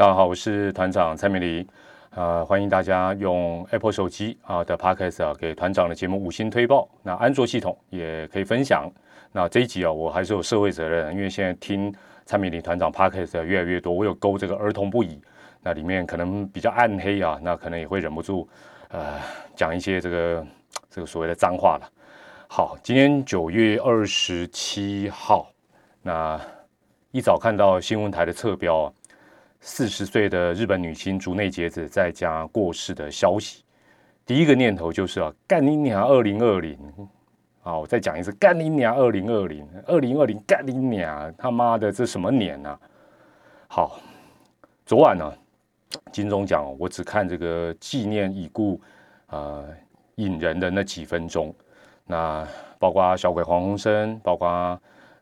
大家好，我是团长蔡明玲，呃，欢迎大家用 Apple 手机啊的 Podcast 啊给团长的节目五星推报。那安卓系统也可以分享。那这一集啊，我还是有社会责任，因为现在听蔡明玲团长 Podcast 越来越多，我有勾这个儿童不宜，那里面可能比较暗黑啊，那可能也会忍不住呃讲一些这个这个所谓的脏话了。好，今天九月二十七号，那一早看到新闻台的侧标，四十岁的日本女星竹内结子在家过世的消息，第一个念头就是啊，干你娘二零二零！好，我再讲一次，干你娘二零二零，二零二零干你娘，他妈的这什么年啊？好，昨晚呢，金钟奖我只看这个纪念已故呃引人的那几分钟。那包括小鬼黄鸿升，包括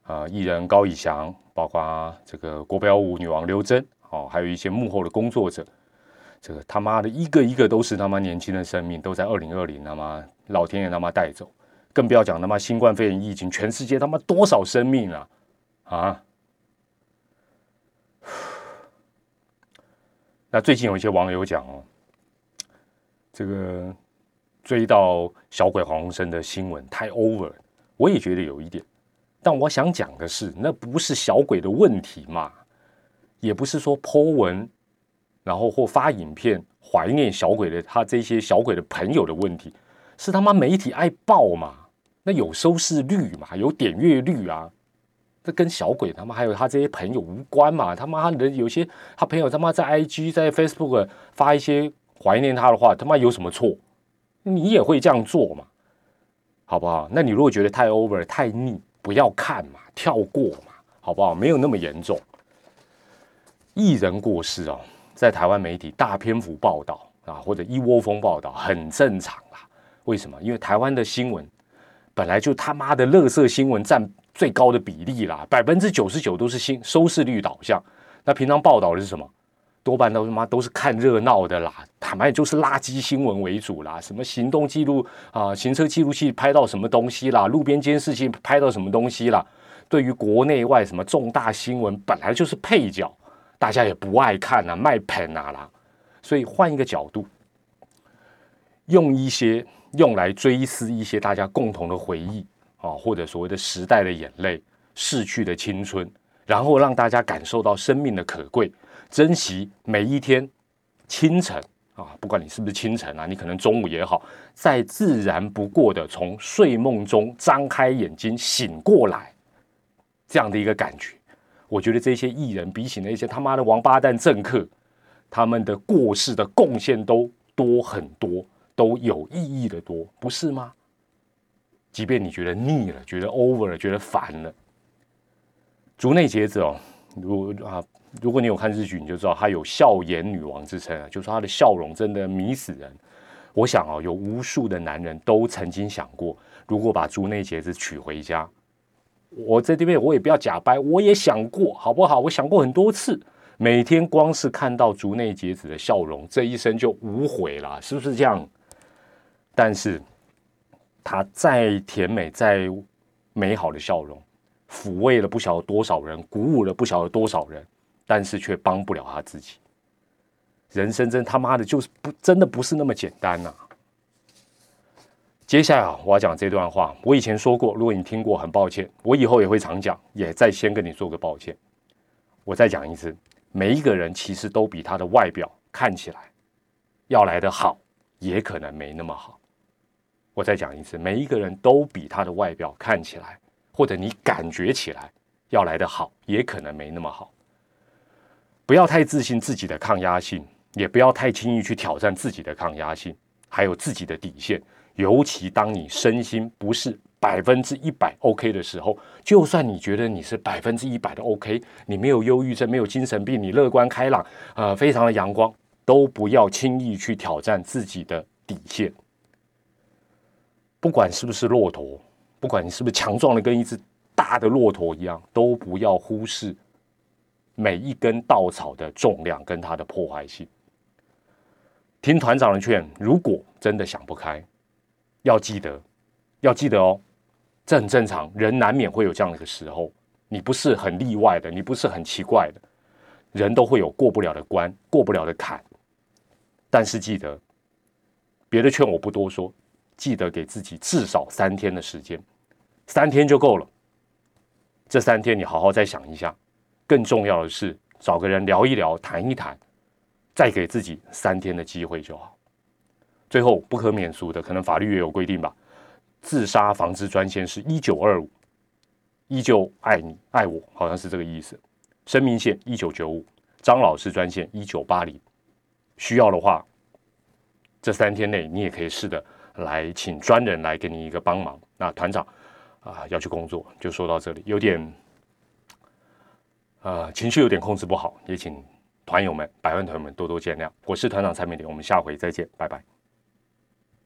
啊艺人高以翔，包括这个国标舞女王刘真，哦，还有一些幕后的工作者，这个他妈的一个一个都是他妈年轻的生命，都在二零二零他妈老天爷他妈带走，更不要讲他妈新冠肺炎疫情，全世界他妈多少生命啊啊！那最近有一些网友讲哦，这个。追到小鬼黄鸿升的新闻太 over，我也觉得有一点，但我想讲的是，那不是小鬼的问题嘛，也不是说 Po 文，然后或发影片怀念小鬼的他这些小鬼的朋友的问题，是他妈媒体爱报嘛，那有收视率嘛，有点阅率啊，这跟小鬼他妈还有他这些朋友无关嘛，他妈的有些他朋友他妈在 IG 在 Facebook 发一些怀念他的话，他妈有什么错？你也会这样做嘛？好不好？那你如果觉得太 over 太腻，不要看嘛，跳过嘛，好不好？没有那么严重。艺人过世哦，在台湾媒体大篇幅报道啊，或者一窝蜂报道，很正常啦。为什么？因为台湾的新闻本来就他妈的乐色新闻占最高的比例啦，百分之九十九都是新收视率导向。那平常报道的是什么？多半都他妈都是看热闹的啦，坦白就是垃圾新闻为主啦，什么行动记录啊、行车记录器拍到什么东西啦，路边监视器拍到什么东西啦。对于国内外什么重大新闻，本来就是配角，大家也不爱看啊，卖盆啊啦。所以换一个角度，用一些用来追思一些大家共同的回忆啊，或者所谓的时代的眼泪、逝去的青春，然后让大家感受到生命的可贵。珍惜每一天清晨啊，不管你是不是清晨啊，你可能中午也好，再自然不过的从睡梦中张开眼睛醒过来，这样的一个感觉，我觉得这些艺人比起那些他妈的王八蛋政客，他们的过世的贡献都多很多，都有意义的多，不是吗？即便你觉得腻了，觉得 over 了，觉得烦了，竹内结子哦，如啊。如果你有看日剧，你就知道她有笑颜女王之称啊，就说她的笑容真的迷死人。我想啊，有无数的男人都曾经想过，如果把竹内结子娶回家，我在这边我也不要假掰，我也想过，好不好？我想过很多次，每天光是看到竹内结子的笑容，这一生就无悔了，是不是这样？但是，她再甜美、再美好的笑容，抚慰了不晓得多少人，鼓舞了不晓得多少人。但是却帮不了他自己，人生真他妈的就是不真的不是那么简单呐。接下来啊，我要讲这段话，我以前说过，如果你听过，很抱歉，我以后也会常讲，也再先跟你做个抱歉。我再讲一次，每一个人其实都比他的外表看起来要来的好，也可能没那么好。我再讲一次，每一个人都比他的外表看起来，或者你感觉起来要来的好，也可能没那么好。不要太自信自己的抗压性，也不要太轻易去挑战自己的抗压性，还有自己的底线。尤其当你身心不是百分之一百 OK 的时候，就算你觉得你是百分之一百的 OK，你没有忧郁症，没有精神病，你乐观开朗，呃，非常的阳光，都不要轻易去挑战自己的底线。不管是不是骆驼，不管你是不是强壮的跟一只大的骆驼一样，都不要忽视。每一根稻草的重量跟它的破坏性，听团长的劝，如果真的想不开，要记得，要记得哦，这很正常，人难免会有这样的时候，你不是很例外的，你不是很奇怪的，人都会有过不了的关，过不了的坎。但是记得，别的劝我不多说，记得给自己至少三天的时间，三天就够了。这三天你好好再想一下，更重要的是找个人聊一聊，谈一谈，再给自己三天的机会就好。最后不可免俗的，可能法律也有规定吧。自杀防治专线是一九二五，依旧爱你爱我，好像是这个意思。生命线一九九五，张老师专线一九八零。需要的话，这三天内你也可以试着来请专人来给你一个帮忙。那团长啊要去工作，就说到这里，有点呃情绪有点控制不好，也请团友们百万团友们多多见谅。我是团长蔡明玲，我们下回再见，拜拜。